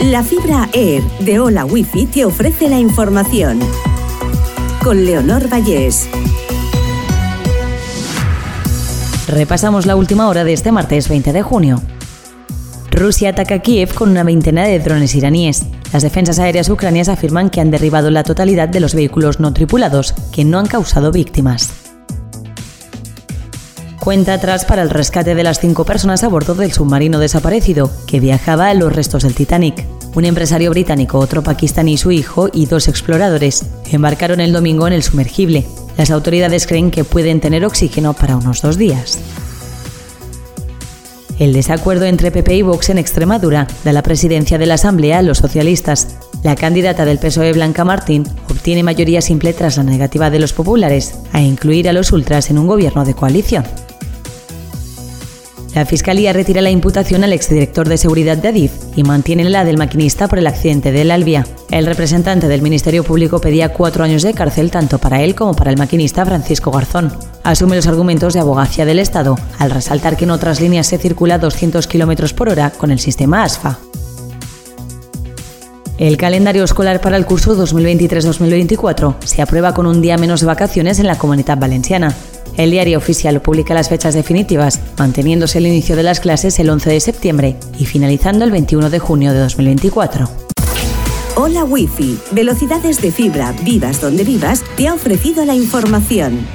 La fibra Air de Hola Wifi te ofrece la información. Con Leonor Vallés. Repasamos la última hora de este martes 20 de junio. Rusia ataca Kiev con una veintena de drones iraníes. Las defensas aéreas ucranianas afirman que han derribado la totalidad de los vehículos no tripulados, que no han causado víctimas. Cuenta atrás para el rescate de las cinco personas a bordo del submarino desaparecido, que viajaba a los restos del Titanic. Un empresario británico, otro pakistaní, su hijo y dos exploradores embarcaron el domingo en el sumergible. Las autoridades creen que pueden tener oxígeno para unos dos días. El desacuerdo entre PP y Vox en Extremadura da la presidencia de la Asamblea a los socialistas. La candidata del PSOE Blanca Martín obtiene mayoría simple tras la negativa de los populares a incluir a los ultras en un gobierno de coalición. La Fiscalía retira la imputación al exdirector de seguridad de Adif y mantiene la del maquinista por el accidente del Albia. El representante del Ministerio Público pedía cuatro años de cárcel tanto para él como para el maquinista Francisco Garzón. Asume los argumentos de abogacía del Estado, al resaltar que en otras líneas se circula a 200 km por hora con el sistema ASFA. El calendario escolar para el curso 2023-2024 se aprueba con un día menos de vacaciones en la comunidad valenciana. El diario oficial publica las fechas definitivas, manteniéndose el inicio de las clases el 11 de septiembre y finalizando el 21 de junio de 2024. Hola Wi-Fi, velocidades de fibra, vivas donde vivas, te ha ofrecido la información.